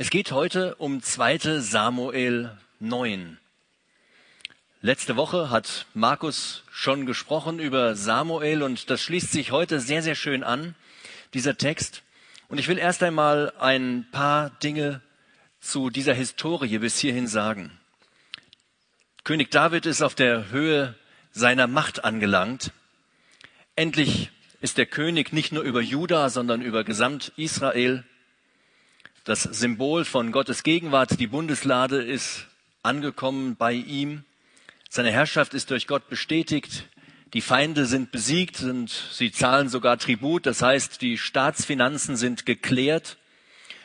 Es geht heute um 2. Samuel 9. Letzte Woche hat Markus schon gesprochen über Samuel und das schließt sich heute sehr, sehr schön an, dieser Text. Und ich will erst einmal ein paar Dinge zu dieser Historie bis hierhin sagen. König David ist auf der Höhe seiner Macht angelangt. Endlich ist der König nicht nur über Juda, sondern über gesamt Israel. Das Symbol von Gottes Gegenwart, die Bundeslade, ist angekommen bei ihm. Seine Herrschaft ist durch Gott bestätigt. Die Feinde sind besiegt und sie zahlen sogar Tribut. Das heißt, die Staatsfinanzen sind geklärt.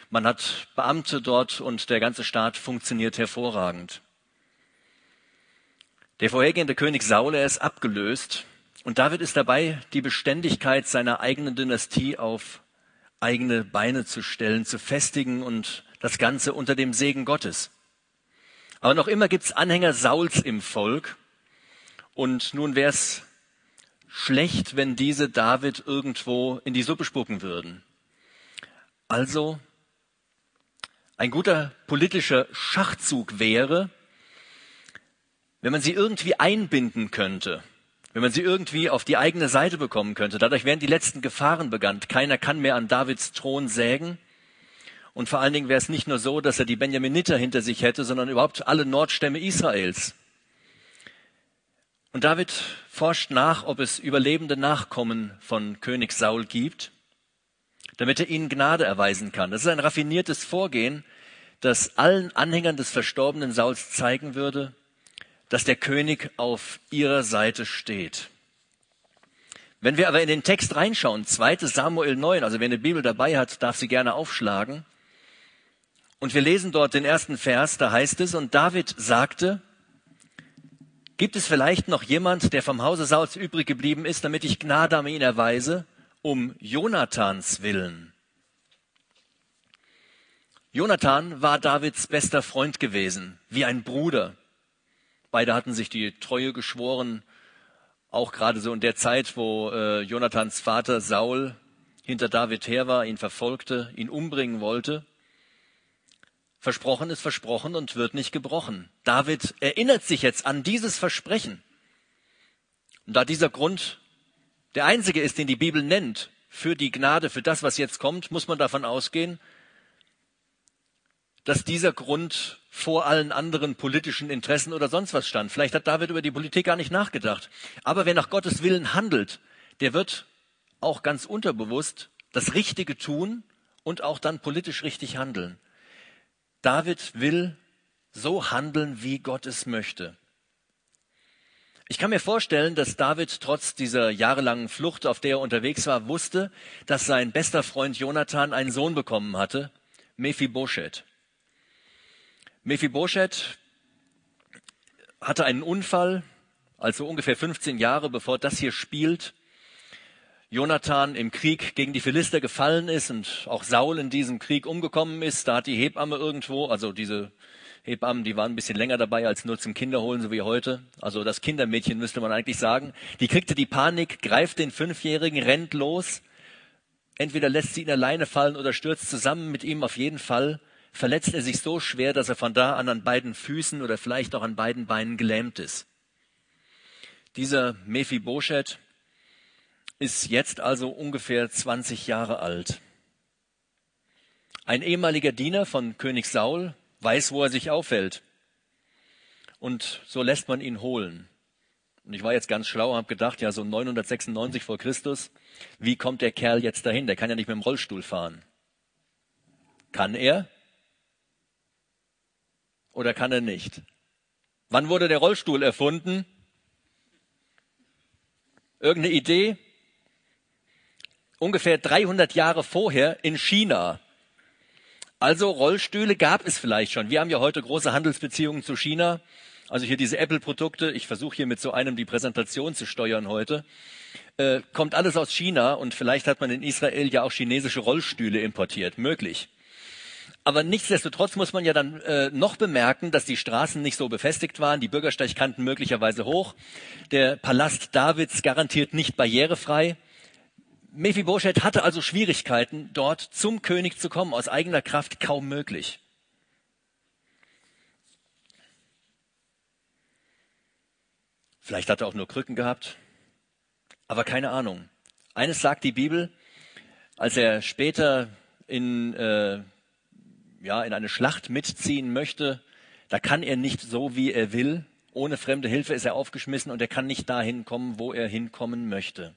Man hat Beamte dort und der ganze Staat funktioniert hervorragend. Der vorhergehende König Saul, er ist abgelöst und David ist dabei, die Beständigkeit seiner eigenen Dynastie auf eigene Beine zu stellen, zu festigen und das Ganze unter dem Segen Gottes. Aber noch immer gibt's Anhänger Sauls im Volk. Und nun wäre es schlecht, wenn diese David irgendwo in die Suppe spucken würden. Also ein guter politischer Schachzug wäre, wenn man sie irgendwie einbinden könnte, wenn man sie irgendwie auf die eigene Seite bekommen könnte. Dadurch wären die letzten Gefahren begannt. Keiner kann mehr an Davids Thron sägen. Und vor allen Dingen wäre es nicht nur so, dass er die Benjaminiter hinter sich hätte, sondern überhaupt alle Nordstämme Israels. Und David forscht nach, ob es überlebende Nachkommen von König Saul gibt, damit er ihnen Gnade erweisen kann. Das ist ein raffiniertes Vorgehen, das allen Anhängern des verstorbenen Sauls zeigen würde, dass der König auf ihrer Seite steht. Wenn wir aber in den Text reinschauen, 2 Samuel 9, also wer eine Bibel dabei hat, darf sie gerne aufschlagen, und wir lesen dort den ersten Vers, da heißt es, und David sagte, gibt es vielleicht noch jemand, der vom Hause Sauls übrig geblieben ist, damit ich Gnade an ihn erweise, um Jonathans willen? Jonathan war Davids bester Freund gewesen, wie ein Bruder. Beide hatten sich die Treue geschworen, auch gerade so in der Zeit, wo äh, Jonathans Vater Saul hinter David her war, ihn verfolgte, ihn umbringen wollte. Versprochen ist versprochen und wird nicht gebrochen. David erinnert sich jetzt an dieses Versprechen. Und da dieser Grund der einzige ist, den die Bibel nennt für die Gnade, für das, was jetzt kommt, muss man davon ausgehen, dass dieser Grund vor allen anderen politischen Interessen oder sonst was stand. Vielleicht hat David über die Politik gar nicht nachgedacht. Aber wer nach Gottes Willen handelt, der wird auch ganz unterbewusst das Richtige tun und auch dann politisch richtig handeln. David will so handeln, wie Gott es möchte. Ich kann mir vorstellen, dass David trotz dieser jahrelangen Flucht, auf der er unterwegs war, wusste, dass sein bester Freund Jonathan einen Sohn bekommen hatte, Mephibosheth. Mephibosheth hatte einen Unfall, also ungefähr 15 Jahre bevor das hier spielt, Jonathan im Krieg gegen die Philister gefallen ist und auch Saul in diesem Krieg umgekommen ist, da hat die Hebamme irgendwo, also diese Hebammen, die waren ein bisschen länger dabei als nur zum Kinderholen, so wie heute. Also das Kindermädchen müsste man eigentlich sagen. Die kriegte die Panik, greift den Fünfjährigen, rennt los. Entweder lässt sie ihn alleine fallen oder stürzt zusammen mit ihm. Auf jeden Fall verletzt er sich so schwer, dass er von da an an beiden Füßen oder vielleicht auch an beiden Beinen gelähmt ist. Dieser Mephibosheth, ist jetzt also ungefähr 20 Jahre alt. Ein ehemaliger Diener von König Saul weiß, wo er sich aufhält. Und so lässt man ihn holen. Und ich war jetzt ganz schlau und habe gedacht, ja, so 996 vor Christus, wie kommt der Kerl jetzt dahin? Der kann ja nicht mit dem Rollstuhl fahren. Kann er? Oder kann er nicht? Wann wurde der Rollstuhl erfunden? Irgendeine Idee? ungefähr 300 Jahre vorher in China. Also Rollstühle gab es vielleicht schon. Wir haben ja heute große Handelsbeziehungen zu China. Also hier diese Apple-Produkte. Ich versuche hier mit so einem die Präsentation zu steuern heute. Äh, kommt alles aus China und vielleicht hat man in Israel ja auch chinesische Rollstühle importiert. Möglich. Aber nichtsdestotrotz muss man ja dann äh, noch bemerken, dass die Straßen nicht so befestigt waren, die Bürgersteigkanten möglicherweise hoch, der Palast Davids garantiert nicht barrierefrei. Mephibosheth hatte also Schwierigkeiten, dort zum König zu kommen, aus eigener Kraft kaum möglich. Vielleicht hat er auch nur Krücken gehabt, aber keine Ahnung. Eines sagt die Bibel, als er später in äh, ja, in eine Schlacht mitziehen möchte, da kann er nicht so, wie er will. Ohne fremde Hilfe ist er aufgeschmissen und er kann nicht dahin kommen, wo er hinkommen möchte.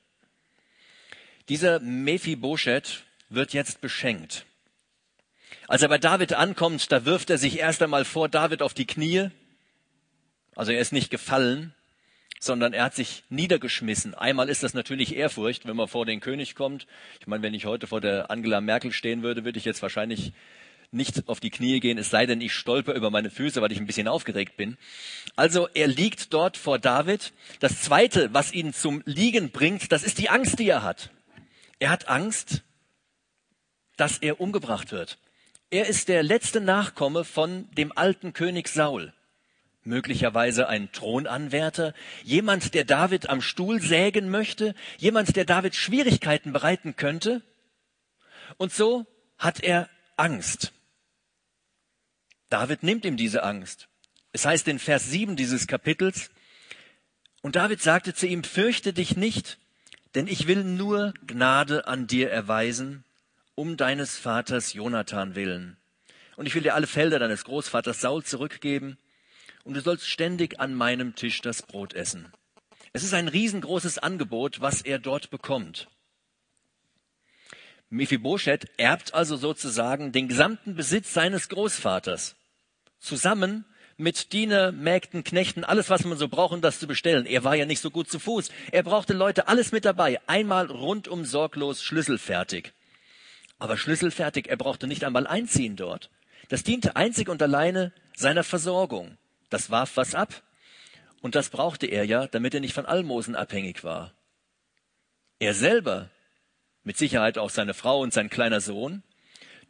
Dieser Mephibosheth wird jetzt beschenkt. Als er bei David ankommt, da wirft er sich erst einmal vor David auf die Knie. Also er ist nicht gefallen, sondern er hat sich niedergeschmissen. Einmal ist das natürlich Ehrfurcht, wenn man vor den König kommt. Ich meine, wenn ich heute vor der Angela Merkel stehen würde, würde ich jetzt wahrscheinlich nicht auf die Knie gehen, es sei denn, ich stolper über meine Füße, weil ich ein bisschen aufgeregt bin. Also er liegt dort vor David. Das Zweite, was ihn zum Liegen bringt, das ist die Angst, die er hat. Er hat Angst, dass er umgebracht wird. Er ist der letzte Nachkomme von dem alten König Saul. Möglicherweise ein Thronanwärter, jemand, der David am Stuhl sägen möchte, jemand, der David Schwierigkeiten bereiten könnte. Und so hat er Angst. David nimmt ihm diese Angst. Es heißt in Vers 7 dieses Kapitels, und David sagte zu ihm, fürchte dich nicht, denn ich will nur Gnade an dir erweisen, um deines Vaters Jonathan willen. Und ich will dir alle Felder deines Großvaters Saul zurückgeben, und du sollst ständig an meinem Tisch das Brot essen. Es ist ein riesengroßes Angebot, was er dort bekommt. Mephibosheth erbt also sozusagen den gesamten Besitz seines Großvaters. Zusammen mit Diener, Mägden, Knechten, alles, was man so braucht, um das zu bestellen. Er war ja nicht so gut zu Fuß. Er brauchte Leute, alles mit dabei. Einmal rundum sorglos schlüsselfertig. Aber schlüsselfertig, er brauchte nicht einmal einziehen dort. Das diente einzig und alleine seiner Versorgung. Das warf was ab. Und das brauchte er ja, damit er nicht von Almosen abhängig war. Er selber mit Sicherheit auch seine Frau und sein kleiner Sohn,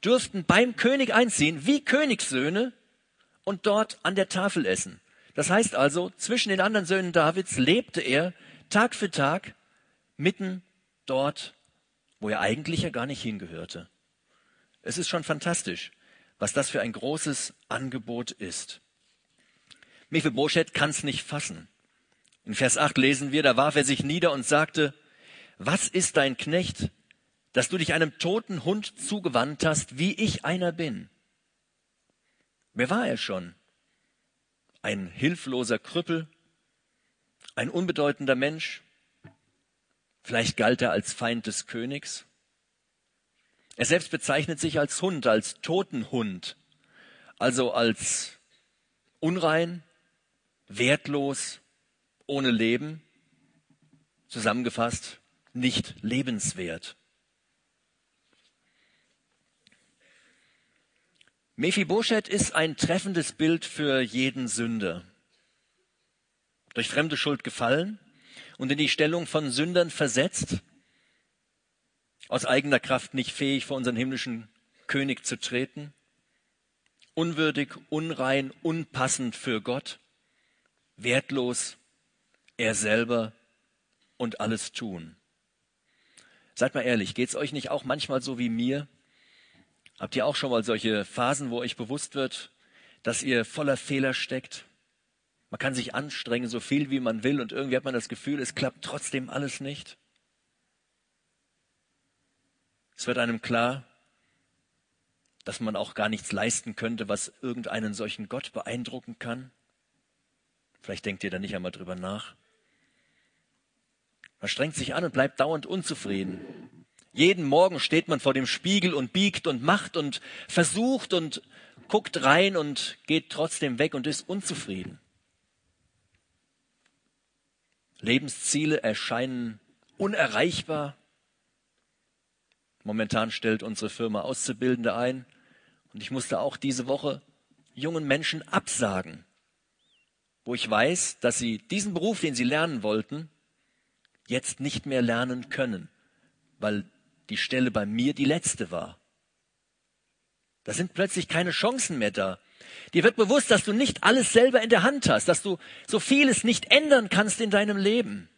durften beim König einziehen, wie Königssöhne, und dort an der Tafel essen. Das heißt also, zwischen den anderen Söhnen Davids lebte er Tag für Tag mitten dort, wo er eigentlich ja gar nicht hingehörte. Es ist schon fantastisch, was das für ein großes Angebot ist. Mephibosheth kann es nicht fassen. In Vers 8 lesen wir, da warf er sich nieder und sagte, was ist dein Knecht, dass du dich einem toten Hund zugewandt hast, wie ich einer bin. Wer war er schon? Ein hilfloser Krüppel? Ein unbedeutender Mensch? Vielleicht galt er als Feind des Königs? Er selbst bezeichnet sich als Hund, als Totenhund, also als unrein, wertlos, ohne Leben, zusammengefasst nicht lebenswert. Mephibosheth ist ein treffendes Bild für jeden Sünder. Durch fremde Schuld gefallen und in die Stellung von Sündern versetzt, aus eigener Kraft nicht fähig, vor unseren himmlischen König zu treten, unwürdig, unrein, unpassend für Gott, wertlos, er selber und alles tun. Seid mal ehrlich, geht's euch nicht auch manchmal so wie mir? Habt ihr auch schon mal solche Phasen, wo euch bewusst wird, dass ihr voller Fehler steckt? Man kann sich anstrengen, so viel wie man will, und irgendwie hat man das Gefühl, es klappt trotzdem alles nicht. Es wird einem klar, dass man auch gar nichts leisten könnte, was irgendeinen solchen Gott beeindrucken kann. Vielleicht denkt ihr da nicht einmal drüber nach. Man strengt sich an und bleibt dauernd unzufrieden. Jeden Morgen steht man vor dem Spiegel und biegt und macht und versucht und guckt rein und geht trotzdem weg und ist unzufrieden. Lebensziele erscheinen unerreichbar. Momentan stellt unsere Firma Auszubildende ein und ich musste auch diese Woche jungen Menschen absagen, wo ich weiß, dass sie diesen Beruf, den sie lernen wollten, jetzt nicht mehr lernen können, weil die Stelle bei mir die letzte war. Da sind plötzlich keine Chancen mehr da. Dir wird bewusst, dass du nicht alles selber in der Hand hast, dass du so vieles nicht ändern kannst in deinem Leben.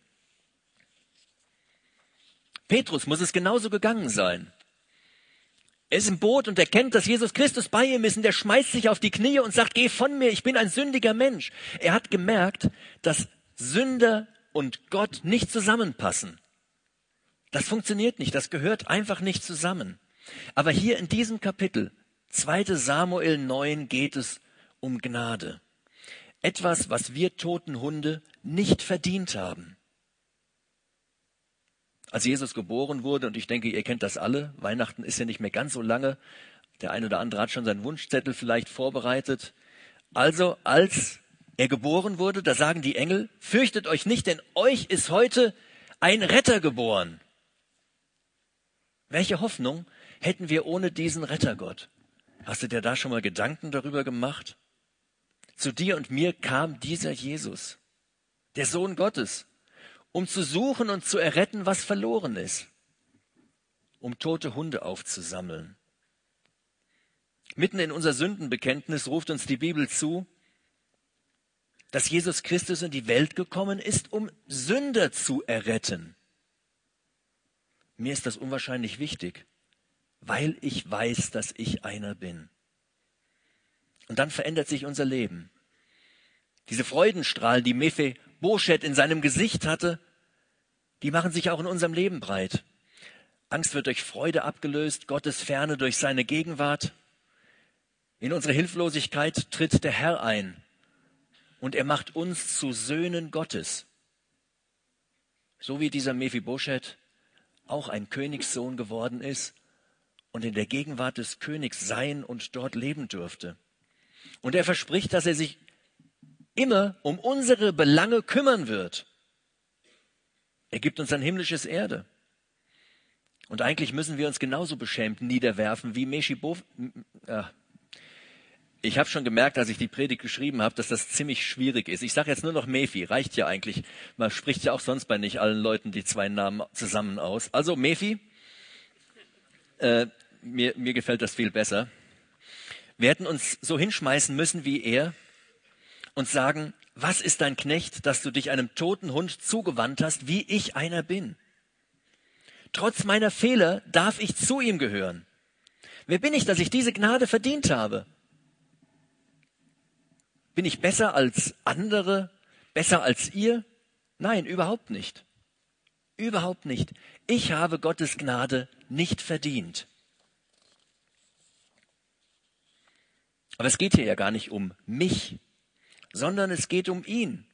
Petrus muss es genauso gegangen sein. Er ist im Boot und erkennt, dass Jesus Christus bei ihm ist und er schmeißt sich auf die Knie und sagt, geh von mir, ich bin ein sündiger Mensch. Er hat gemerkt, dass Sünder und Gott nicht zusammenpassen. Das funktioniert nicht, das gehört einfach nicht zusammen. Aber hier in diesem Kapitel, 2 Samuel 9, geht es um Gnade. Etwas, was wir toten Hunde nicht verdient haben. Als Jesus geboren wurde, und ich denke, ihr kennt das alle, Weihnachten ist ja nicht mehr ganz so lange, der eine oder andere hat schon seinen Wunschzettel vielleicht vorbereitet. Also, als er geboren wurde, da sagen die Engel, fürchtet euch nicht, denn euch ist heute ein Retter geboren. Welche Hoffnung hätten wir ohne diesen Rettergott? Hast du dir da schon mal Gedanken darüber gemacht? Zu dir und mir kam dieser Jesus, der Sohn Gottes, um zu suchen und zu erretten, was verloren ist, um tote Hunde aufzusammeln. Mitten in unser Sündenbekenntnis ruft uns die Bibel zu, dass Jesus Christus in die Welt gekommen ist, um Sünder zu erretten. Mir ist das unwahrscheinlich wichtig, weil ich weiß, dass ich einer bin. Und dann verändert sich unser Leben. Diese Freudenstrahlen, die Mephe Boschet in seinem Gesicht hatte, die machen sich auch in unserem Leben breit. Angst wird durch Freude abgelöst, Gottes Ferne durch seine Gegenwart. In unsere Hilflosigkeit tritt der Herr ein und er macht uns zu Söhnen Gottes. So wie dieser Mephibosheth auch ein Königssohn geworden ist und in der Gegenwart des Königs sein und dort leben dürfte. Und er verspricht, dass er sich immer um unsere Belange kümmern wird. Er gibt uns ein himmlisches Erde. Und eigentlich müssen wir uns genauso beschämt niederwerfen wie Meshibof. Äh, ich habe schon gemerkt, als ich die Predigt geschrieben habe, dass das ziemlich schwierig ist. Ich sage jetzt nur noch Mephi, reicht ja eigentlich. Man spricht ja auch sonst bei nicht allen Leuten die zwei Namen zusammen aus. Also Mephi, äh, mir, mir gefällt das viel besser. Wir hätten uns so hinschmeißen müssen wie er und sagen, was ist dein Knecht, dass du dich einem toten Hund zugewandt hast, wie ich einer bin? Trotz meiner Fehler darf ich zu ihm gehören. Wer bin ich, dass ich diese Gnade verdient habe? Bin ich besser als andere? Besser als ihr? Nein, überhaupt nicht. Überhaupt nicht. Ich habe Gottes Gnade nicht verdient. Aber es geht hier ja gar nicht um mich, sondern es geht um ihn.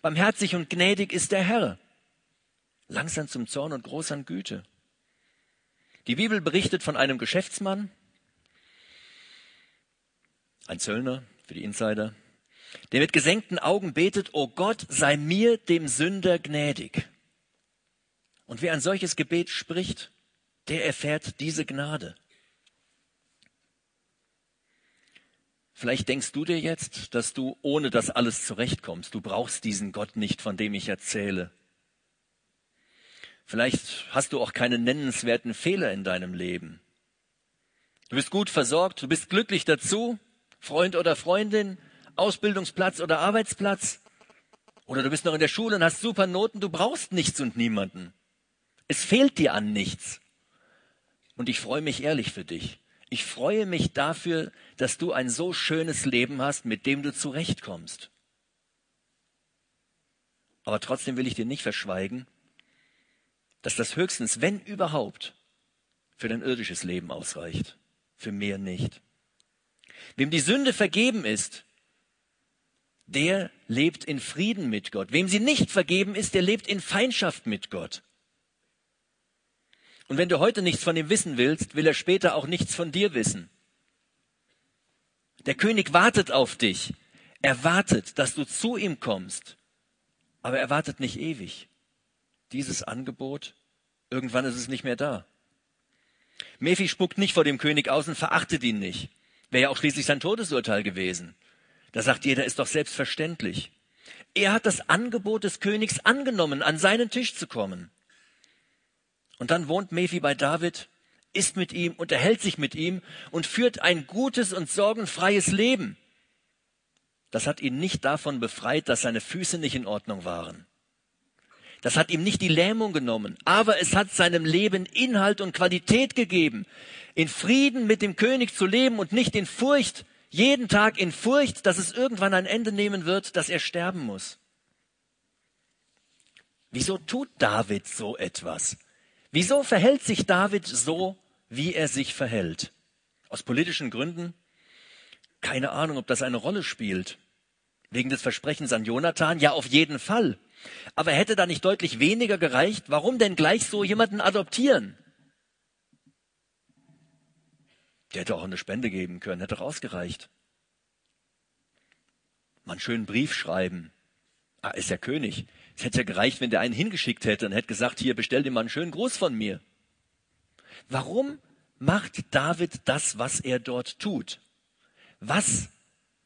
Barmherzig und gnädig ist der Herr, langsam zum Zorn und groß an Güte. Die Bibel berichtet von einem Geschäftsmann, ein Zöllner für die Insider, der mit gesenkten Augen betet, O Gott, sei mir, dem Sünder, gnädig. Und wer ein solches Gebet spricht, der erfährt diese Gnade. Vielleicht denkst du dir jetzt, dass du ohne das alles zurechtkommst. Du brauchst diesen Gott nicht, von dem ich erzähle. Vielleicht hast du auch keine nennenswerten Fehler in deinem Leben. Du bist gut versorgt, du bist glücklich dazu, Freund oder Freundin, Ausbildungsplatz oder Arbeitsplatz. Oder du bist noch in der Schule und hast super Noten, du brauchst nichts und niemanden. Es fehlt dir an nichts. Und ich freue mich ehrlich für dich. Ich freue mich dafür, dass du ein so schönes Leben hast, mit dem du zurechtkommst. Aber trotzdem will ich dir nicht verschweigen, dass das höchstens, wenn überhaupt, für dein irdisches Leben ausreicht. Für mehr nicht. Wem die Sünde vergeben ist, der lebt in Frieden mit Gott. Wem sie nicht vergeben ist, der lebt in Feindschaft mit Gott. Und wenn du heute nichts von ihm wissen willst, will er später auch nichts von dir wissen. Der König wartet auf dich. Er wartet, dass du zu ihm kommst. Aber er wartet nicht ewig. Dieses Angebot, irgendwann ist es nicht mehr da. Mephi spuckt nicht vor dem König aus und verachtet ihn nicht. Wäre ja auch schließlich sein Todesurteil gewesen. Da sagt jeder, ist doch selbstverständlich. Er hat das Angebot des Königs angenommen, an seinen Tisch zu kommen. Und dann wohnt Mephi bei David, ist mit ihm, unterhält sich mit ihm und führt ein gutes und sorgenfreies Leben. Das hat ihn nicht davon befreit, dass seine Füße nicht in Ordnung waren. Das hat ihm nicht die Lähmung genommen, aber es hat seinem Leben Inhalt und Qualität gegeben, in Frieden mit dem König zu leben und nicht in Furcht, jeden Tag in Furcht, dass es irgendwann ein Ende nehmen wird, dass er sterben muss. Wieso tut David so etwas? Wieso verhält sich David so, wie er sich verhält? Aus politischen Gründen? Keine Ahnung, ob das eine Rolle spielt. Wegen des Versprechens an Jonathan? Ja, auf jeden Fall. Aber hätte da nicht deutlich weniger gereicht? Warum denn gleich so jemanden adoptieren? Der hätte auch eine Spende geben können, hätte auch ausgereicht. Mal einen schönen Brief schreiben. Ah, ist ja König. Es hätte ja gereicht, wenn der einen hingeschickt hätte und hätte gesagt, hier, bestell dir mal einen schönen Gruß von mir. Warum macht David das, was er dort tut? Was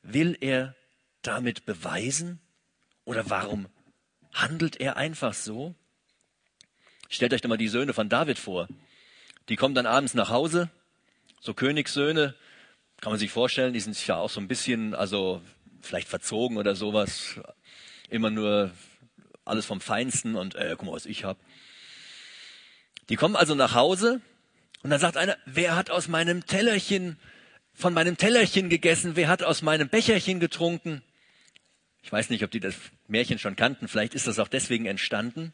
will er damit beweisen? Oder warum handelt er einfach so? Stellt euch doch mal die Söhne von David vor. Die kommen dann abends nach Hause, so Königssöhne, kann man sich vorstellen, die sind ja auch so ein bisschen, also vielleicht verzogen oder sowas, immer nur alles vom Feinsten und äh, guck mal, was ich hab. Die kommen also nach Hause und dann sagt einer, wer hat aus meinem Tellerchen, von meinem Tellerchen gegessen, wer hat aus meinem Becherchen getrunken? Ich weiß nicht, ob die das Märchen schon kannten, vielleicht ist das auch deswegen entstanden.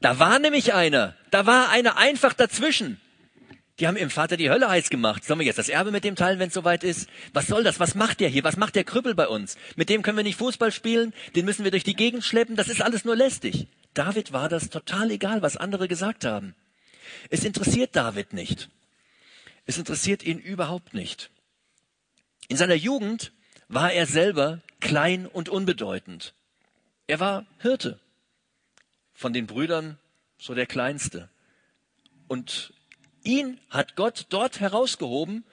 Da war nämlich einer, da war einer einfach dazwischen. Die haben ihrem Vater die Hölle heiß gemacht. Sollen wir jetzt das Erbe mit dem teilen, wenn es soweit ist? Was soll das? Was macht der hier? Was macht der Krüppel bei uns? Mit dem können wir nicht Fußball spielen, den müssen wir durch die Gegend schleppen, das ist alles nur lästig. David war das total egal, was andere gesagt haben. Es interessiert David nicht. Es interessiert ihn überhaupt nicht. In seiner Jugend war er selber klein und unbedeutend. Er war Hirte. Von den Brüdern so der kleinste. Und Ihn hat Gott dort herausgehoben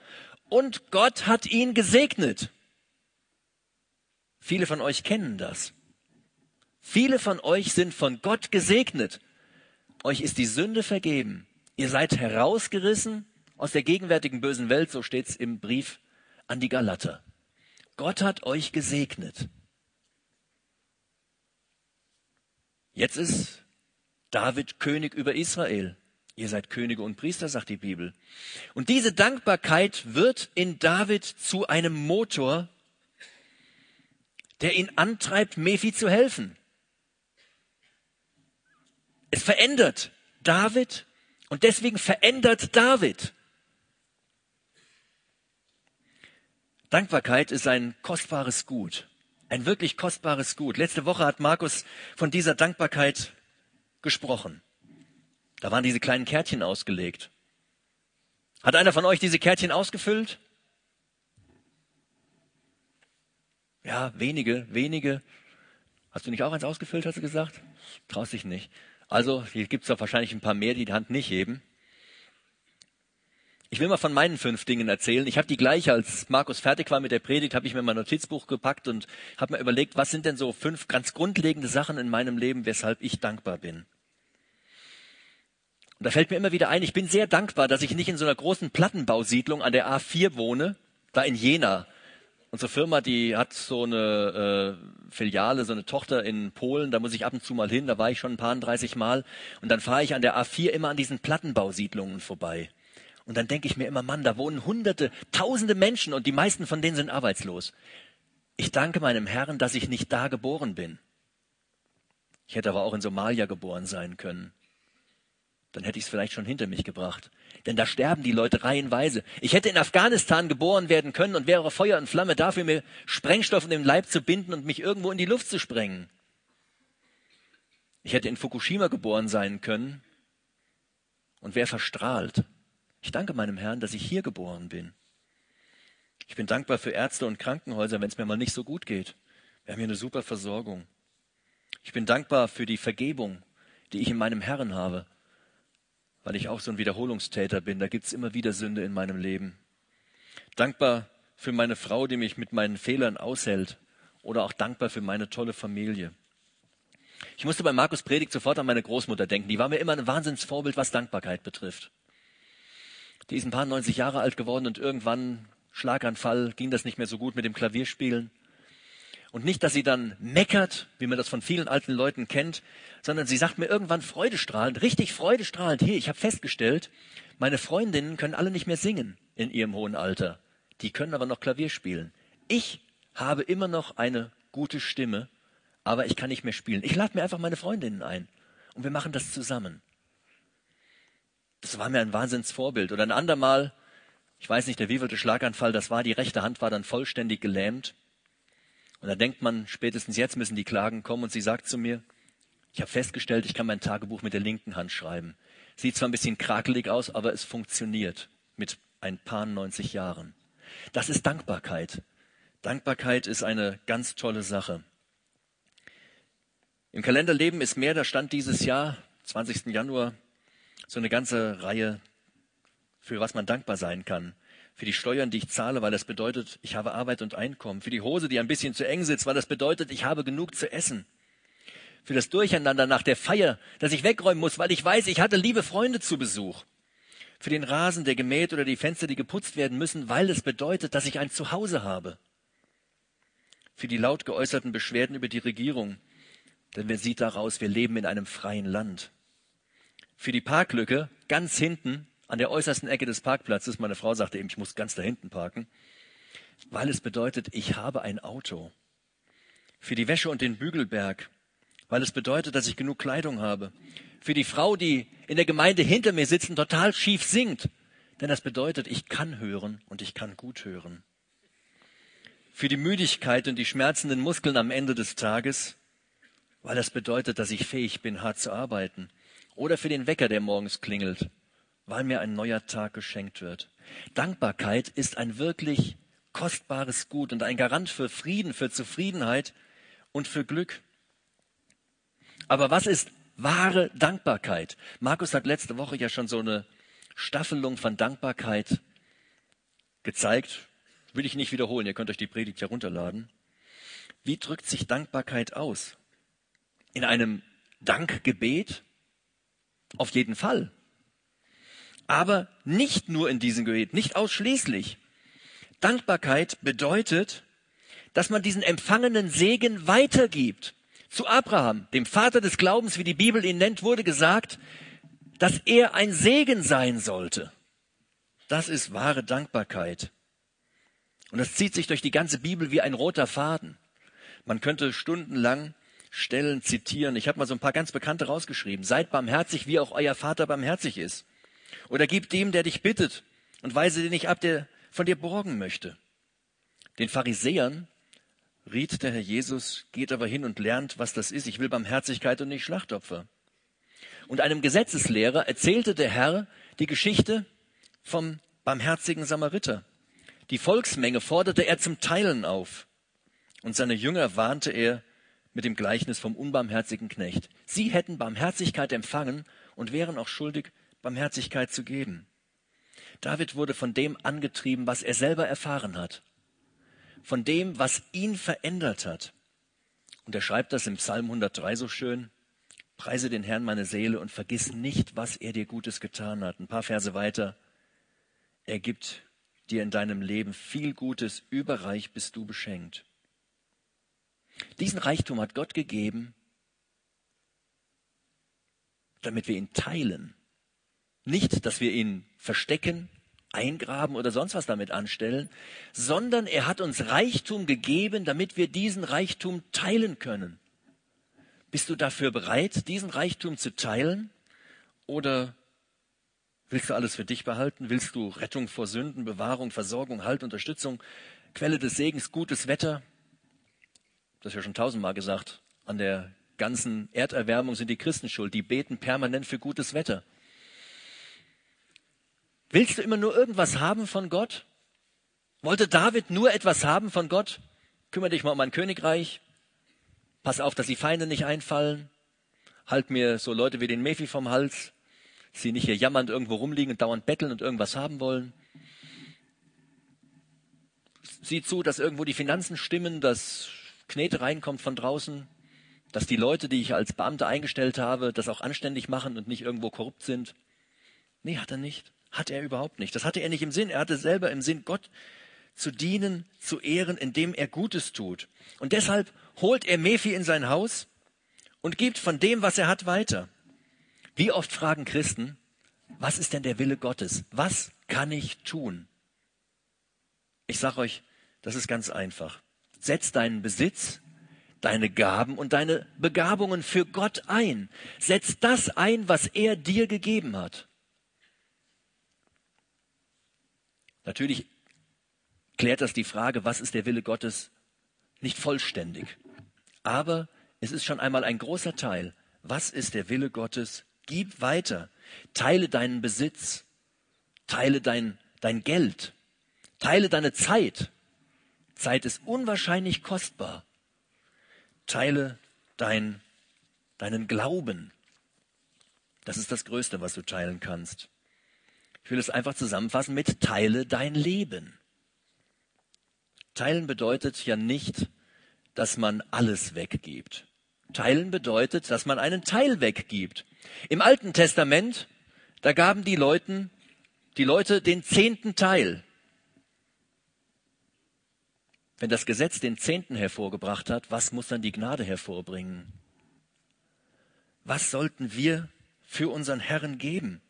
und Gott hat ihn gesegnet. Viele von euch kennen das. Viele von euch sind von Gott gesegnet. Euch ist die Sünde vergeben. Ihr seid herausgerissen aus der gegenwärtigen bösen Welt, so steht's im Brief an die Galater. Gott hat euch gesegnet. Jetzt ist David König über Israel. Ihr seid Könige und Priester, sagt die Bibel. Und diese Dankbarkeit wird in David zu einem Motor, der ihn antreibt, Mephi zu helfen. Es verändert David und deswegen verändert David. Dankbarkeit ist ein kostbares Gut, ein wirklich kostbares Gut. Letzte Woche hat Markus von dieser Dankbarkeit gesprochen. Da waren diese kleinen Kärtchen ausgelegt. Hat einer von euch diese Kärtchen ausgefüllt? Ja, wenige, wenige. Hast du nicht auch eins ausgefüllt, hast du gesagt? Traust dich nicht. Also, hier gibt es doch wahrscheinlich ein paar mehr, die die Hand nicht heben. Ich will mal von meinen fünf Dingen erzählen. Ich habe die gleich, als Markus fertig war mit der Predigt, habe ich mir mein Notizbuch gepackt und habe mir überlegt, was sind denn so fünf ganz grundlegende Sachen in meinem Leben, weshalb ich dankbar bin. Und da fällt mir immer wieder ein, ich bin sehr dankbar, dass ich nicht in so einer großen Plattenbausiedlung an der A4 wohne, da in Jena. Unsere Firma, die hat so eine äh, Filiale, so eine Tochter in Polen, da muss ich ab und zu mal hin, da war ich schon ein paar 30 Mal. Und dann fahre ich an der A4 immer an diesen Plattenbausiedlungen vorbei. Und dann denke ich mir immer, Mann, da wohnen hunderte, tausende Menschen und die meisten von denen sind arbeitslos. Ich danke meinem Herrn, dass ich nicht da geboren bin. Ich hätte aber auch in Somalia geboren sein können dann hätte ich es vielleicht schon hinter mich gebracht. Denn da sterben die Leute reihenweise. Ich hätte in Afghanistan geboren werden können und wäre Feuer und Flamme dafür, mir Sprengstoff in den Leib zu binden und mich irgendwo in die Luft zu sprengen. Ich hätte in Fukushima geboren sein können und wäre verstrahlt. Ich danke meinem Herrn, dass ich hier geboren bin. Ich bin dankbar für Ärzte und Krankenhäuser, wenn es mir mal nicht so gut geht. Wir haben hier eine super Versorgung. Ich bin dankbar für die Vergebung, die ich in meinem Herrn habe weil ich auch so ein Wiederholungstäter bin. Da gibt's immer wieder Sünde in meinem Leben. Dankbar für meine Frau, die mich mit meinen Fehlern aushält. Oder auch dankbar für meine tolle Familie. Ich musste bei Markus Predigt sofort an meine Großmutter denken. Die war mir immer ein Wahnsinnsvorbild, was Dankbarkeit betrifft. Die ist ein paar 90 Jahre alt geworden und irgendwann, Schlaganfall, ging das nicht mehr so gut mit dem Klavierspielen. Und nicht, dass sie dann meckert, wie man das von vielen alten Leuten kennt, sondern sie sagt mir irgendwann freudestrahlend, richtig freudestrahlend, hier, ich habe festgestellt, meine Freundinnen können alle nicht mehr singen in ihrem hohen Alter. Die können aber noch Klavier spielen. Ich habe immer noch eine gute Stimme, aber ich kann nicht mehr spielen. Ich lade mir einfach meine Freundinnen ein. und wir machen das zusammen. Das war mir ein Wahnsinnsvorbild. Oder ein andermal, ich weiß nicht, der wievielte Schlaganfall das war, die rechte Hand war dann vollständig gelähmt. Und da denkt man, spätestens jetzt müssen die Klagen kommen. Und sie sagt zu mir, ich habe festgestellt, ich kann mein Tagebuch mit der linken Hand schreiben. Sieht zwar ein bisschen krakelig aus, aber es funktioniert mit ein paar 90 Jahren. Das ist Dankbarkeit. Dankbarkeit ist eine ganz tolle Sache. Im Kalenderleben ist mehr, da stand dieses Jahr, 20. Januar, so eine ganze Reihe, für was man dankbar sein kann. Für die Steuern, die ich zahle, weil das bedeutet, ich habe Arbeit und Einkommen. Für die Hose, die ein bisschen zu eng sitzt, weil das bedeutet, ich habe genug zu essen für das Durcheinander nach der Feier, das ich wegräumen muss, weil ich weiß, ich hatte liebe Freunde zu Besuch. Für den Rasen, der gemäht oder die Fenster, die geputzt werden müssen, weil es bedeutet, dass ich ein Zuhause habe. Für die laut geäußerten Beschwerden über die Regierung, denn wer sieht daraus, wir leben in einem freien Land. Für die Parklücke ganz hinten an der äußersten Ecke des Parkplatzes, meine Frau sagte eben, ich muss ganz da hinten parken, weil es bedeutet, ich habe ein Auto. Für die Wäsche und den Bügelberg, weil es bedeutet, dass ich genug Kleidung habe. Für die Frau, die in der Gemeinde hinter mir sitzt und total schief singt, denn das bedeutet, ich kann hören und ich kann gut hören. Für die Müdigkeit und die schmerzenden Muskeln am Ende des Tages, weil das bedeutet, dass ich fähig bin, hart zu arbeiten. Oder für den Wecker, der morgens klingelt, weil mir ein neuer Tag geschenkt wird. Dankbarkeit ist ein wirklich kostbares Gut und ein Garant für Frieden, für Zufriedenheit und für Glück. Aber was ist wahre Dankbarkeit? Markus hat letzte Woche ja schon so eine Staffelung von Dankbarkeit gezeigt. Will ich nicht wiederholen, ihr könnt euch die Predigt herunterladen. Wie drückt sich Dankbarkeit aus? In einem Dankgebet? Auf jeden Fall. Aber nicht nur in diesem Gebet, nicht ausschließlich. Dankbarkeit bedeutet, dass man diesen empfangenen Segen weitergibt. Zu Abraham, dem Vater des Glaubens, wie die Bibel ihn nennt, wurde gesagt, dass er ein Segen sein sollte. Das ist wahre Dankbarkeit. Und das zieht sich durch die ganze Bibel wie ein roter Faden. Man könnte stundenlang Stellen zitieren. Ich habe mal so ein paar ganz bekannte rausgeschrieben. Seid barmherzig, wie auch euer Vater barmherzig ist. Oder gib dem, der dich bittet, und weise dir nicht ab, der von dir borgen möchte. Den Pharisäern riet der Herr Jesus, geht aber hin und lernt, was das ist. Ich will Barmherzigkeit und nicht Schlachtopfer. Und einem Gesetzeslehrer erzählte der Herr die Geschichte vom barmherzigen Samariter. Die Volksmenge forderte er zum Teilen auf. Und seine Jünger warnte er mit dem Gleichnis vom unbarmherzigen Knecht. Sie hätten Barmherzigkeit empfangen und wären auch schuldig, Barmherzigkeit zu geben. David wurde von dem angetrieben, was er selber erfahren hat von dem, was ihn verändert hat. Und er schreibt das im Psalm 103 so schön. Preise den Herrn meine Seele und vergiss nicht, was er dir Gutes getan hat. Ein paar Verse weiter. Er gibt dir in deinem Leben viel Gutes, überreich bist du beschenkt. Diesen Reichtum hat Gott gegeben, damit wir ihn teilen. Nicht, dass wir ihn verstecken, eingraben oder sonst was damit anstellen, sondern er hat uns Reichtum gegeben, damit wir diesen Reichtum teilen können. Bist du dafür bereit, diesen Reichtum zu teilen? Oder willst du alles für dich behalten? Willst du Rettung vor Sünden, Bewahrung, Versorgung, Halt, Unterstützung, Quelle des Segens, gutes Wetter? Das ist ja schon tausendmal gesagt. An der ganzen Erderwärmung sind die Christen schuld. Die beten permanent für gutes Wetter. Willst du immer nur irgendwas haben von Gott? Wollte David nur etwas haben von Gott? Kümmere dich mal um mein Königreich. Pass auf, dass die Feinde nicht einfallen. Halt mir so Leute wie den Mephi vom Hals. Sie nicht hier jammernd irgendwo rumliegen und dauernd betteln und irgendwas haben wollen. Sieh zu, dass irgendwo die Finanzen stimmen, dass Knete reinkommt von draußen, dass die Leute, die ich als Beamte eingestellt habe, das auch anständig machen und nicht irgendwo korrupt sind. Nee, hat er nicht. Hat er überhaupt nicht. Das hatte er nicht im Sinn. Er hatte selber im Sinn, Gott zu dienen, zu ehren, indem er Gutes tut. Und deshalb holt er Mephi in sein Haus und gibt von dem, was er hat, weiter. Wie oft fragen Christen, was ist denn der Wille Gottes? Was kann ich tun? Ich sage euch, das ist ganz einfach. Setz deinen Besitz deine Gaben und deine Begabungen für Gott ein. Setz das ein, was er dir gegeben hat. Natürlich klärt das die Frage, was ist der Wille Gottes, nicht vollständig. Aber es ist schon einmal ein großer Teil. Was ist der Wille Gottes? Gib weiter. Teile deinen Besitz. Teile dein, dein Geld. Teile deine Zeit. Zeit ist unwahrscheinlich kostbar. Teile dein, deinen Glauben. Das ist das Größte, was du teilen kannst. Ich will es einfach zusammenfassen mit Teile dein Leben. Teilen bedeutet ja nicht, dass man alles weggibt. Teilen bedeutet, dass man einen Teil weggibt. Im Alten Testament, da gaben die Leuten, die Leute den zehnten Teil. Wenn das Gesetz den Zehnten hervorgebracht hat, was muss dann die Gnade hervorbringen? Was sollten wir für unseren Herrn geben?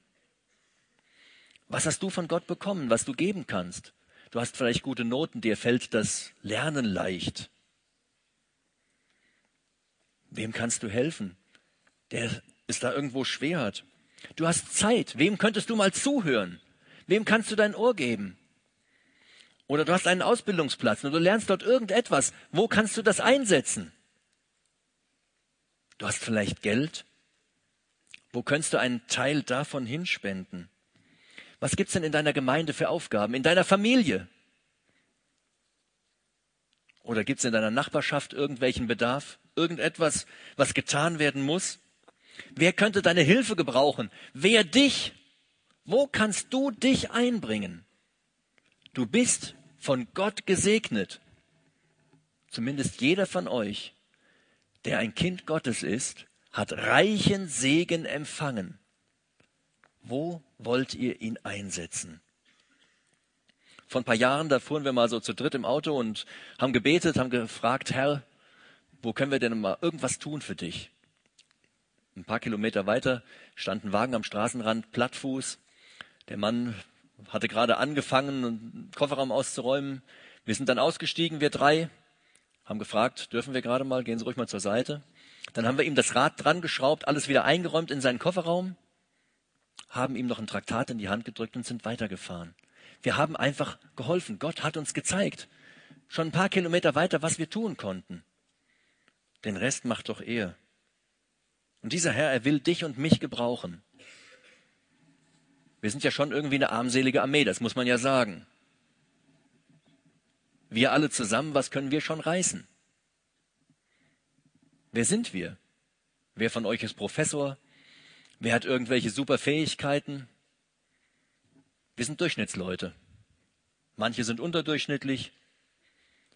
Was hast du von Gott bekommen, was du geben kannst? Du hast vielleicht gute Noten, dir fällt das Lernen leicht. Wem kannst du helfen, der es da irgendwo schwer hat? Du hast Zeit. Wem könntest du mal zuhören? Wem kannst du dein Ohr geben? Oder du hast einen Ausbildungsplatz und du lernst dort irgendetwas. Wo kannst du das einsetzen? Du hast vielleicht Geld. Wo könntest du einen Teil davon hinspenden? Was gibt's denn in deiner Gemeinde für Aufgaben? In deiner Familie? Oder gibt's in deiner Nachbarschaft irgendwelchen Bedarf? Irgendetwas, was getan werden muss? Wer könnte deine Hilfe gebrauchen? Wer dich? Wo kannst du dich einbringen? Du bist von Gott gesegnet. Zumindest jeder von euch, der ein Kind Gottes ist, hat reichen Segen empfangen. Wo wollt ihr ihn einsetzen? Vor ein paar Jahren, da fuhren wir mal so zu dritt im Auto und haben gebetet, haben gefragt, Herr, wo können wir denn mal irgendwas tun für dich? Ein paar Kilometer weiter stand ein Wagen am Straßenrand, Plattfuß. Der Mann hatte gerade angefangen, einen Kofferraum auszuräumen. Wir sind dann ausgestiegen, wir drei, haben gefragt, dürfen wir gerade mal, gehen Sie ruhig mal zur Seite. Dann haben wir ihm das Rad dran geschraubt, alles wieder eingeräumt in seinen Kofferraum haben ihm noch ein Traktat in die Hand gedrückt und sind weitergefahren. Wir haben einfach geholfen. Gott hat uns gezeigt, schon ein paar Kilometer weiter, was wir tun konnten. Den Rest macht doch er. Und dieser Herr, er will dich und mich gebrauchen. Wir sind ja schon irgendwie eine armselige Armee, das muss man ja sagen. Wir alle zusammen, was können wir schon reißen? Wer sind wir? Wer von euch ist Professor? Wer hat irgendwelche super Fähigkeiten? Wir sind Durchschnittsleute. Manche sind unterdurchschnittlich.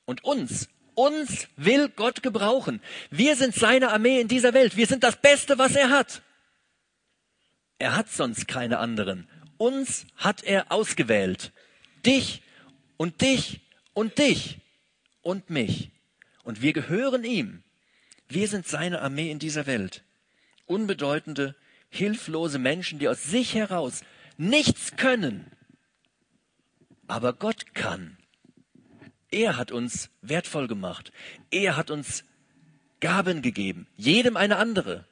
Und uns, uns will Gott gebrauchen. Wir sind seine Armee in dieser Welt. Wir sind das Beste, was er hat. Er hat sonst keine anderen. Uns hat er ausgewählt. Dich und dich und dich und mich. Und wir gehören ihm. Wir sind seine Armee in dieser Welt. Unbedeutende, hilflose Menschen, die aus sich heraus nichts können. Aber Gott kann. Er hat uns wertvoll gemacht. Er hat uns Gaben gegeben. Jedem eine andere.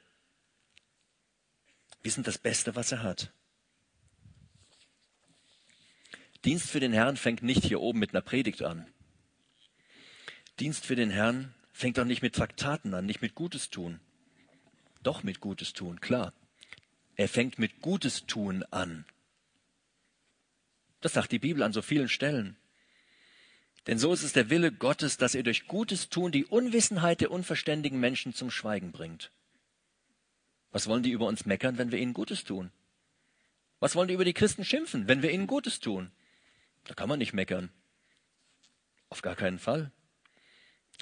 Wir sind das Beste, was er hat. Dienst für den Herrn fängt nicht hier oben mit einer Predigt an. Dienst für den Herrn fängt auch nicht mit Traktaten an, nicht mit Gutes tun. Doch mit Gutes tun, klar. Er fängt mit Gutes tun an. Das sagt die Bibel an so vielen Stellen. Denn so ist es der Wille Gottes, dass er durch Gutes tun die Unwissenheit der unverständigen Menschen zum Schweigen bringt. Was wollen die über uns meckern, wenn wir ihnen Gutes tun? Was wollen die über die Christen schimpfen, wenn wir ihnen Gutes tun? Da kann man nicht meckern. Auf gar keinen Fall.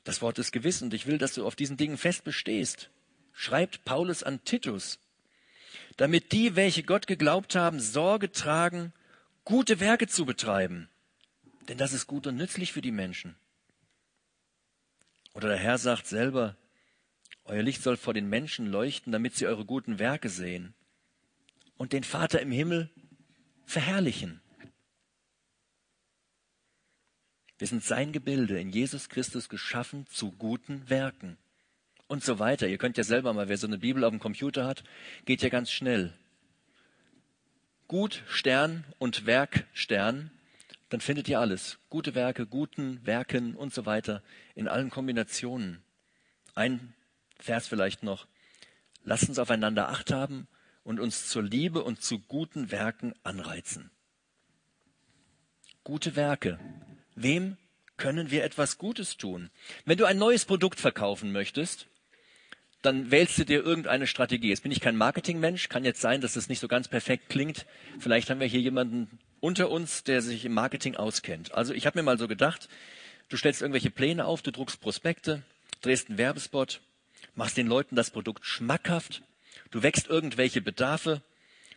Das Wort ist gewiss und ich will, dass du auf diesen Dingen fest bestehst. Schreibt Paulus an Titus damit die, welche Gott geglaubt haben, Sorge tragen, gute Werke zu betreiben. Denn das ist gut und nützlich für die Menschen. Oder der Herr sagt selber, euer Licht soll vor den Menschen leuchten, damit sie eure guten Werke sehen und den Vater im Himmel verherrlichen. Wir sind sein Gebilde in Jesus Christus geschaffen zu guten Werken. Und so weiter. Ihr könnt ja selber mal, wer so eine Bibel auf dem Computer hat, geht ja ganz schnell. Gut Stern und Werk Stern, dann findet ihr alles. Gute Werke, guten Werken und so weiter in allen Kombinationen. Ein Vers vielleicht noch. Lasst uns aufeinander Acht haben und uns zur Liebe und zu guten Werken anreizen. Gute Werke. Wem können wir etwas Gutes tun? Wenn du ein neues Produkt verkaufen möchtest, dann wählst du dir irgendeine Strategie. Jetzt bin ich kein Marketingmensch, kann jetzt sein, dass das nicht so ganz perfekt klingt. Vielleicht haben wir hier jemanden unter uns, der sich im Marketing auskennt. Also ich habe mir mal so gedacht, du stellst irgendwelche Pläne auf, du druckst Prospekte, drehst einen Werbespot, machst den Leuten das Produkt schmackhaft, du wächst irgendwelche Bedarfe,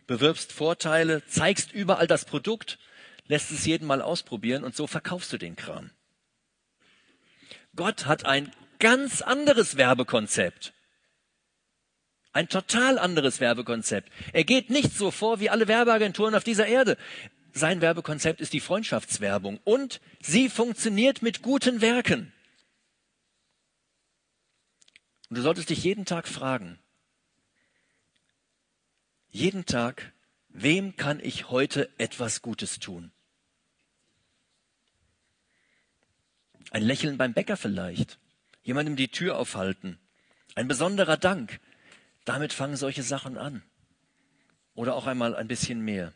bewirbst Vorteile, zeigst überall das Produkt, lässt es jeden mal ausprobieren und so verkaufst du den Kram. Gott hat ein ganz anderes Werbekonzept. Ein total anderes Werbekonzept. Er geht nicht so vor wie alle Werbeagenturen auf dieser Erde. Sein Werbekonzept ist die Freundschaftswerbung und sie funktioniert mit guten Werken. Und du solltest dich jeden Tag fragen, jeden Tag, wem kann ich heute etwas Gutes tun? Ein Lächeln beim Bäcker vielleicht, jemandem die Tür aufhalten, ein besonderer Dank, damit fangen solche Sachen an. Oder auch einmal ein bisschen mehr.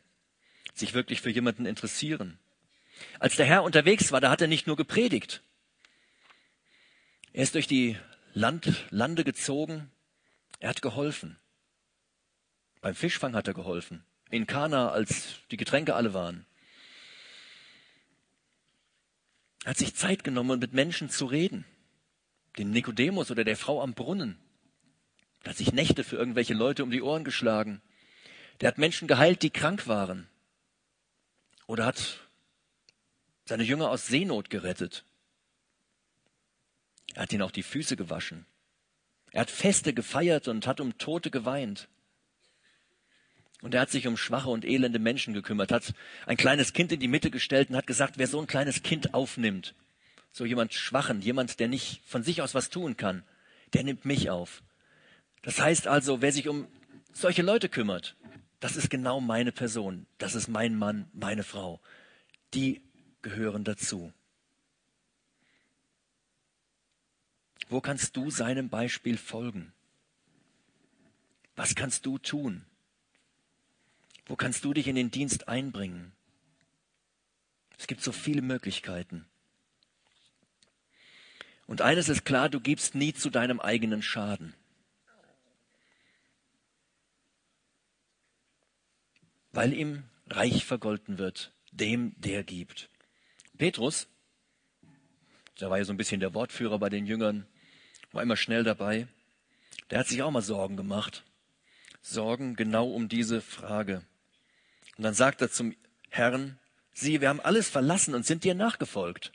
Sich wirklich für jemanden interessieren. Als der Herr unterwegs war, da hat er nicht nur gepredigt. Er ist durch die Land, Lande gezogen. Er hat geholfen. Beim Fischfang hat er geholfen. In Kana, als die Getränke alle waren. Er hat sich Zeit genommen, mit Menschen zu reden. Dem Nikodemus oder der Frau am Brunnen. Hat sich Nächte für irgendwelche Leute um die Ohren geschlagen. Der hat Menschen geheilt, die krank waren. Oder hat seine Jünger aus Seenot gerettet. Er hat ihnen auch die Füße gewaschen. Er hat Feste gefeiert und hat um Tote geweint. Und er hat sich um schwache und elende Menschen gekümmert, hat ein kleines Kind in die Mitte gestellt und hat gesagt, wer so ein kleines Kind aufnimmt, so jemand Schwachen, jemand, der nicht von sich aus was tun kann, der nimmt mich auf. Das heißt also, wer sich um solche Leute kümmert, das ist genau meine Person. Das ist mein Mann, meine Frau. Die gehören dazu. Wo kannst du seinem Beispiel folgen? Was kannst du tun? Wo kannst du dich in den Dienst einbringen? Es gibt so viele Möglichkeiten. Und eines ist klar, du gibst nie zu deinem eigenen Schaden. Weil ihm reich vergolten wird, dem, der gibt. Petrus, der war ja so ein bisschen der Wortführer bei den Jüngern, war immer schnell dabei, der hat sich auch mal Sorgen gemacht. Sorgen genau um diese Frage. Und dann sagt er zum Herrn, sieh, wir haben alles verlassen und sind dir nachgefolgt.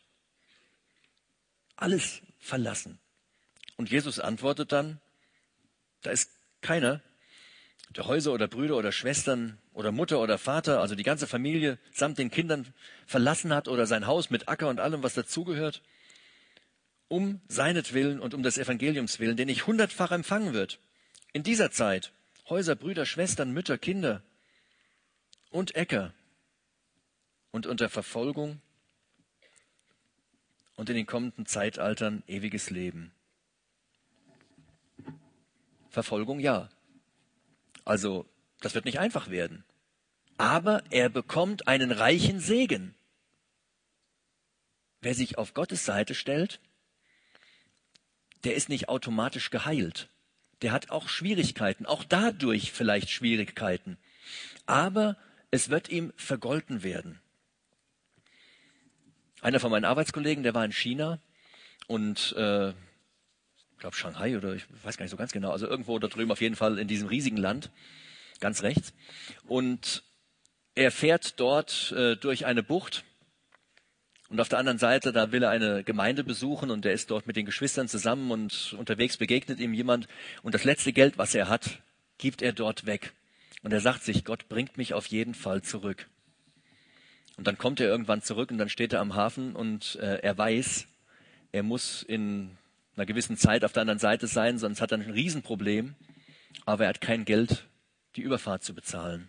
Alles verlassen. Und Jesus antwortet dann, da ist keiner, der Häuser oder Brüder oder Schwestern oder Mutter oder Vater, also die ganze Familie samt den Kindern verlassen hat oder sein Haus mit Acker und allem, was dazugehört, um seinetwillen und um des Evangeliums willen, den ich hundertfach empfangen wird. In dieser Zeit Häuser, Brüder, Schwestern, Mütter, Kinder und Äcker und unter Verfolgung und in den kommenden Zeitaltern ewiges Leben. Verfolgung ja, also, das wird nicht einfach werden. Aber er bekommt einen reichen Segen. Wer sich auf Gottes Seite stellt, der ist nicht automatisch geheilt. Der hat auch Schwierigkeiten, auch dadurch vielleicht Schwierigkeiten. Aber es wird ihm vergolten werden. Einer von meinen Arbeitskollegen, der war in China und äh, ich glaube Shanghai oder ich weiß gar nicht so ganz genau, also irgendwo da drüben auf jeden Fall in diesem riesigen Land, ganz rechts. Und er fährt dort äh, durch eine Bucht und auf der anderen Seite, da will er eine Gemeinde besuchen und er ist dort mit den Geschwistern zusammen und unterwegs begegnet ihm jemand und das letzte Geld, was er hat, gibt er dort weg. Und er sagt sich, Gott bringt mich auf jeden Fall zurück. Und dann kommt er irgendwann zurück und dann steht er am Hafen und äh, er weiß, er muss in einer gewissen Zeit auf der anderen Seite sein, sonst hat er ein Riesenproblem. Aber er hat kein Geld, die Überfahrt zu bezahlen.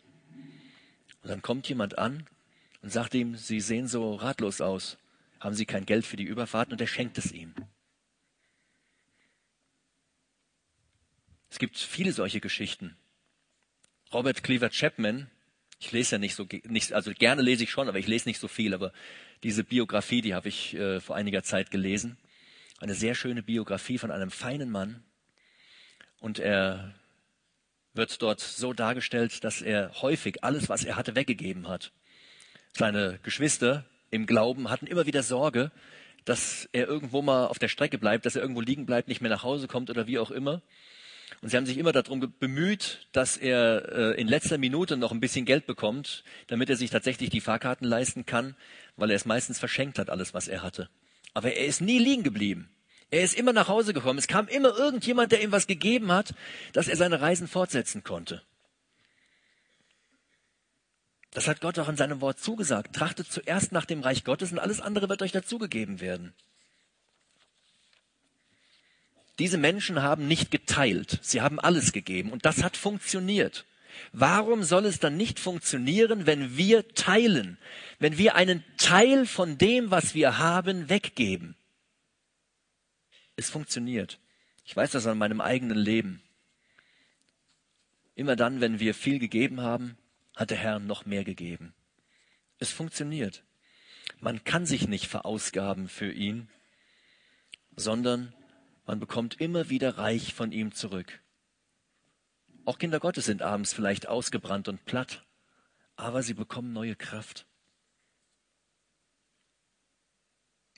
Und dann kommt jemand an und sagt ihm, Sie sehen so ratlos aus. Haben Sie kein Geld für die Überfahrt? Und er schenkt es ihm. Es gibt viele solche Geschichten. Robert Cleaver Chapman, ich lese ja nicht so, nicht, also gerne lese ich schon, aber ich lese nicht so viel, aber diese Biografie, die habe ich äh, vor einiger Zeit gelesen. Eine sehr schöne Biografie von einem feinen Mann. Und er wird dort so dargestellt, dass er häufig alles, was er hatte, weggegeben hat. Seine Geschwister im Glauben hatten immer wieder Sorge, dass er irgendwo mal auf der Strecke bleibt, dass er irgendwo liegen bleibt, nicht mehr nach Hause kommt oder wie auch immer. Und sie haben sich immer darum bemüht, dass er äh, in letzter Minute noch ein bisschen Geld bekommt, damit er sich tatsächlich die Fahrkarten leisten kann, weil er es meistens verschenkt hat, alles, was er hatte. Aber er ist nie liegen geblieben. Er ist immer nach Hause gekommen. Es kam immer irgendjemand, der ihm was gegeben hat, dass er seine Reisen fortsetzen konnte. Das hat Gott auch in seinem Wort zugesagt. Trachtet zuerst nach dem Reich Gottes und alles andere wird euch dazugegeben werden. Diese Menschen haben nicht geteilt, sie haben alles gegeben und das hat funktioniert. Warum soll es dann nicht funktionieren, wenn wir teilen, wenn wir einen Teil von dem, was wir haben, weggeben? Es funktioniert. Ich weiß das an meinem eigenen Leben. Immer dann, wenn wir viel gegeben haben, hat der Herr noch mehr gegeben. Es funktioniert. Man kann sich nicht verausgaben für ihn, sondern man bekommt immer wieder reich von ihm zurück. Auch Kinder Gottes sind abends vielleicht ausgebrannt und platt, aber sie bekommen neue Kraft.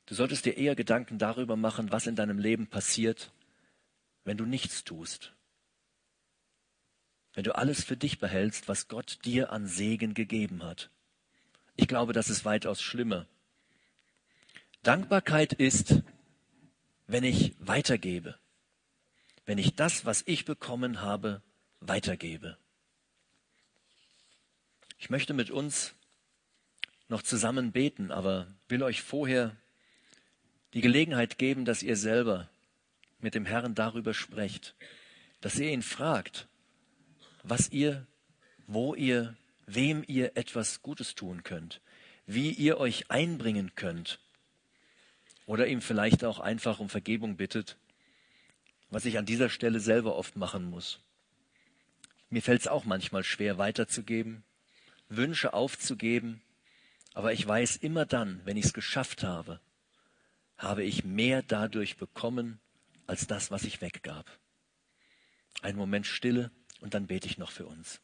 Du solltest dir eher Gedanken darüber machen, was in deinem Leben passiert, wenn du nichts tust. Wenn du alles für dich behältst, was Gott dir an Segen gegeben hat. Ich glaube, das ist weitaus schlimmer. Dankbarkeit ist, wenn ich weitergebe, wenn ich das, was ich bekommen habe, weitergebe. Ich möchte mit uns noch zusammen beten, aber will euch vorher die Gelegenheit geben, dass ihr selber mit dem Herrn darüber sprecht, dass ihr ihn fragt, was ihr, wo ihr, wem ihr etwas Gutes tun könnt, wie ihr euch einbringen könnt oder ihm vielleicht auch einfach um Vergebung bittet, was ich an dieser Stelle selber oft machen muss. Mir fällt es auch manchmal schwer weiterzugeben, Wünsche aufzugeben, aber ich weiß immer dann, wenn ich es geschafft habe, habe ich mehr dadurch bekommen als das, was ich weggab. Ein Moment Stille und dann bete ich noch für uns.